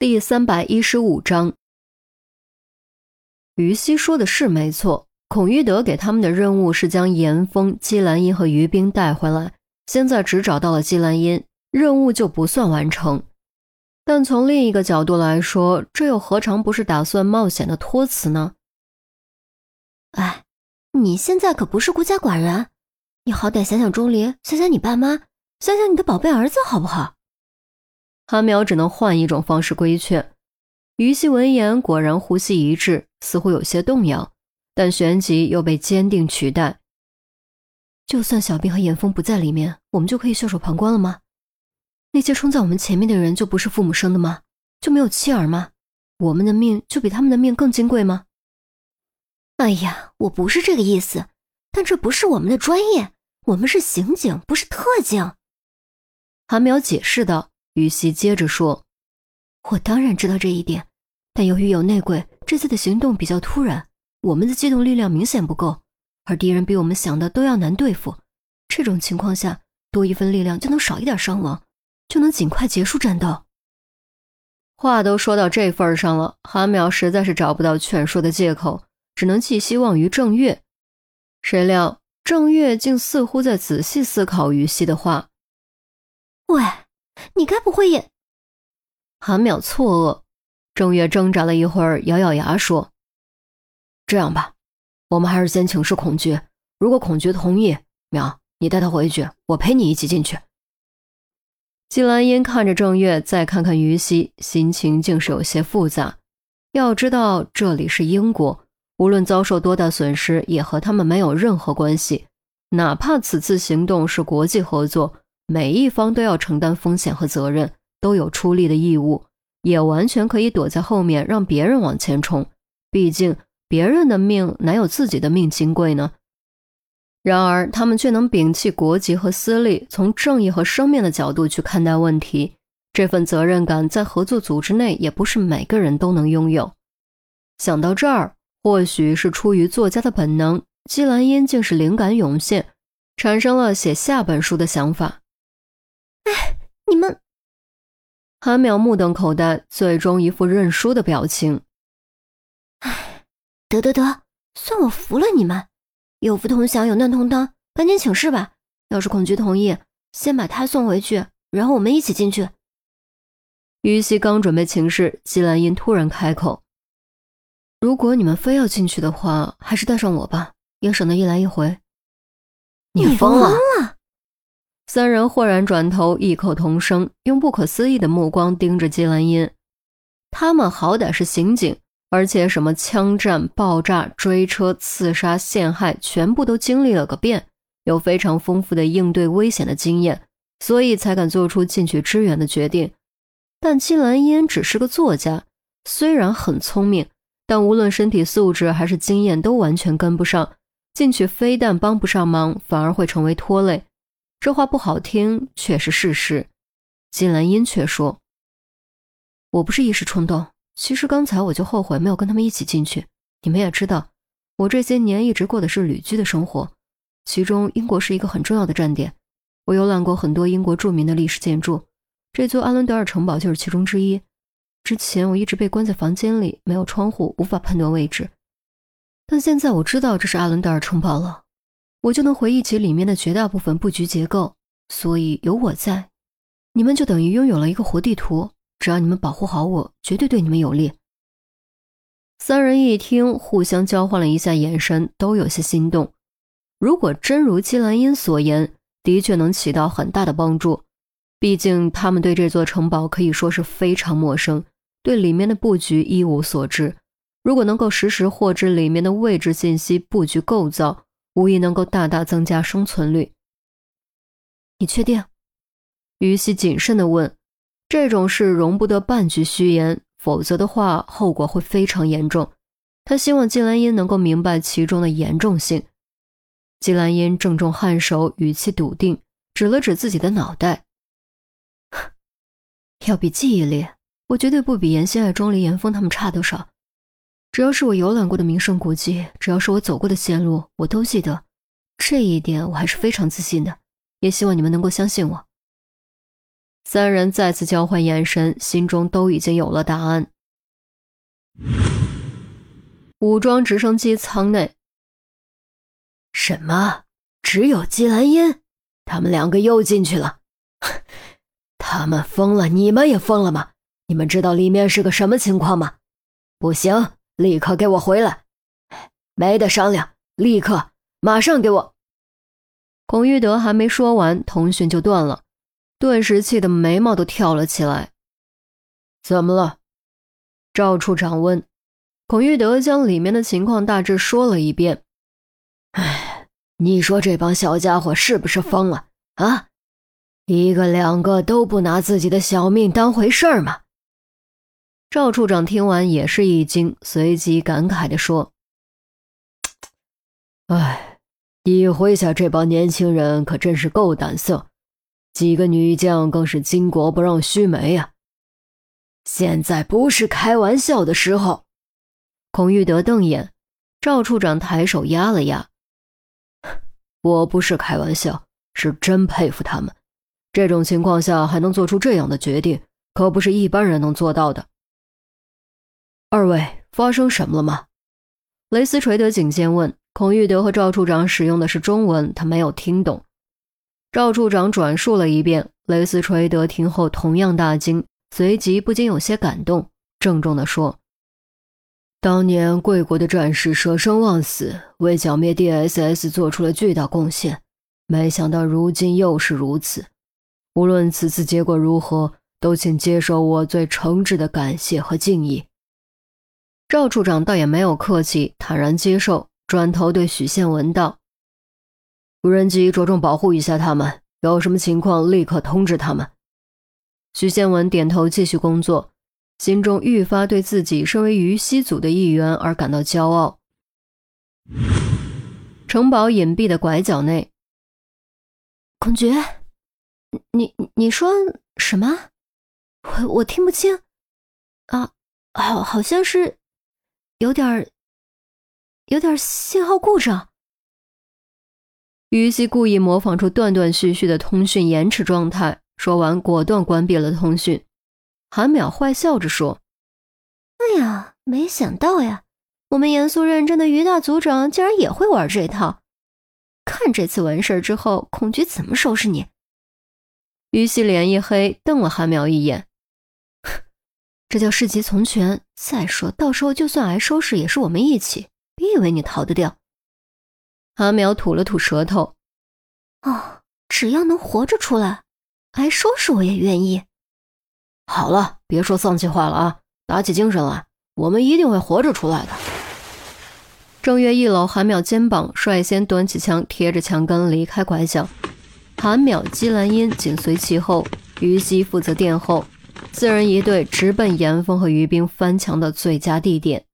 第三百一十五章，于西说的是没错，孔玉德给他们的任务是将严峰、姬兰英和于冰带回来。现在只找到了姬兰英，任务就不算完成。但从另一个角度来说，这又何尝不是打算冒险的托辞呢？哎，你现在可不是孤家寡人，你好歹想想钟离，想想你爸妈，想想你的宝贝儿子，好不好？韩苗只能换一种方式规劝。于西闻言，果然呼吸一滞，似乎有些动摇，但旋即又被坚定取代。就算小兵和严峰不在里面，我们就可以袖手旁观了吗？那些冲在我们前面的人就不是父母生的吗？就没有妻儿吗？我们的命就比他们的命更金贵吗？哎呀，我不是这个意思，但这不是我们的专业，我们是刑警，不是特警。韩苗解释道。于西接着说：“我当然知道这一点，但由于有内鬼，这次的行动比较突然，我们的机动力量明显不够，而敌人比我们想的都要难对付。这种情况下，多一份力量就能少一点伤亡，就能尽快结束战斗。”话都说到这份上了，韩淼实在是找不到劝说的借口，只能寄希望于郑月。谁料郑月竟似乎在仔细思考于西的话：“喂。”你该不会也？韩淼错愕，郑月挣扎了一会儿，咬咬牙说：“这样吧，我们还是先请示孔局。如果孔局同意，淼，你带他回去，我陪你一起进去。”季兰英看着郑月，再看看于西，心情竟是有些复杂。要知道，这里是英国，无论遭受多大损失，也和他们没有任何关系。哪怕此次行动是国际合作。每一方都要承担风险和责任，都有出力的义务，也完全可以躲在后面让别人往前冲。毕竟别人的命哪有自己的命金贵呢？然而他们却能摒弃国籍和私利，从正义和生命的角度去看待问题。这份责任感在合作组织内也不是每个人都能拥有。想到这儿，或许是出于作家的本能，季兰英竟是灵感涌现，产生了写下本书的想法。哎，你们！韩淼目瞪口呆，最终一副认输的表情。哎，得得得，算我服了你们！有福同享，有难同当，赶紧请示吧。要是孔局同意，先把他送回去，然后我们一起进去。于西刚准备请示，季兰英突然开口：“如果你们非要进去的话，还是带上我吧，也省得一来一回。”你疯了！三人豁然转头，异口同声，用不可思议的目光盯着季兰英。他们好歹是刑警，而且什么枪战、爆炸、追车、刺杀、陷害，全部都经历了个遍，有非常丰富的应对危险的经验，所以才敢做出进去支援的决定。但季兰英只是个作家，虽然很聪明，但无论身体素质还是经验都完全跟不上，进去非但帮不上忙，反而会成为拖累。这话不好听，却是事实。金兰英却说：“我不是一时冲动，其实刚才我就后悔没有跟他们一起进去。你们也知道，我这些年一直过的是旅居的生活，其中英国是一个很重要的站点。我游览过很多英国著名的历史建筑，这座阿伦德尔城堡就是其中之一。之前我一直被关在房间里，没有窗户，无法判断位置。但现在我知道这是阿伦德尔城堡了。”我就能回忆起里面的绝大部分布局结构，所以有我在，你们就等于拥有了一个活地图。只要你们保护好我，绝对对你们有利。三人一听，互相交换了一下眼神，都有些心动。如果真如姬兰英所言，的确能起到很大的帮助。毕竟他们对这座城堡可以说是非常陌生，对里面的布局一无所知。如果能够实时获知里面的位置信息、布局构造，无疑能够大大增加生存率。你确定？于西谨慎地问。这种事容不得半句虚言，否则的话后果会非常严重。他希望季兰英能够明白其中的严重性。季兰英正中颔首，语气笃定，指了指自己的脑袋：“要比记忆力，我绝对不比严心爱、钟离、严峰他们差多少。”只要是我游览过的名胜古迹，只要是我走过的线路，我都记得。这一点我还是非常自信的，也希望你们能够相信我。三人再次交换眼神，心中都已经有了答案。武装直升机舱内，什么？只有季兰英？他们两个又进去了？他们疯了？你们也疯了吗？你们知道里面是个什么情况吗？不行，立刻给我回来！没得商量，立刻，马上给我！孔玉德还没说完，通讯就断了，顿时气得眉毛都跳了起来。怎么了？赵处长问。孔玉德将里面的情况大致说了一遍。哎，你说这帮小家伙是不是疯了啊？一个两个都不拿自己的小命当回事儿吗？赵处长听完也是一惊，随即感慨地说：“哎，你麾下这帮年轻人可真是够胆色，几个女将更是巾帼不让须眉呀！现在不是开玩笑的时候。”孔玉德瞪眼，赵处长抬手压了压：“我不是开玩笑，是真佩服他们。这种情况下还能做出这样的决定，可不是一般人能做到的。”二位发生什么了吗？雷斯垂德警监问。孔玉德和赵处长使用的是中文，他没有听懂。赵处长转述了一遍，雷斯垂德听后同样大惊，随即不禁有些感动，郑重地说。当年贵国的战士舍生忘死，为剿灭 DSS 做出了巨大贡献。没想到如今又是如此。无论此次结果如何，都请接受我最诚挚的感谢和敬意。赵处长倒也没有客气，坦然接受，转头对许宪文道：“无人机着重保护一下他们，有什么情况立刻通知他们。”许宪文点头，继续工作。心中愈发对自己身为于西组的一员而感到骄傲。城堡隐蔽的拐角内，孔爵，你你说什么？我我听不清。啊，好，好像是有点有点信号故障。于西故意模仿出断断续续的通讯延迟状态，说完果断关闭了通讯。韩淼坏笑着说：“哎呀，没想到呀，我们严肃认真的于大组长竟然也会玩这套。看这次完事之后，孔局怎么收拾你？”于西脸一黑，瞪了韩淼一眼：“这叫事急从权。再说到时候就算挨收拾，也是我们一起。别以为你逃得掉。”韩淼吐了吐舌头：“哦，只要能活着出来，挨收拾我也愿意。”好了，别说丧气话了啊！打起精神来，我们一定会活着出来的。正月一搂韩淼肩膀，率先端起枪，贴着墙根离开拐角。韩淼、姬兰英紧随其后，于西负责殿后，四人一队直奔严峰和于冰翻墙的最佳地点。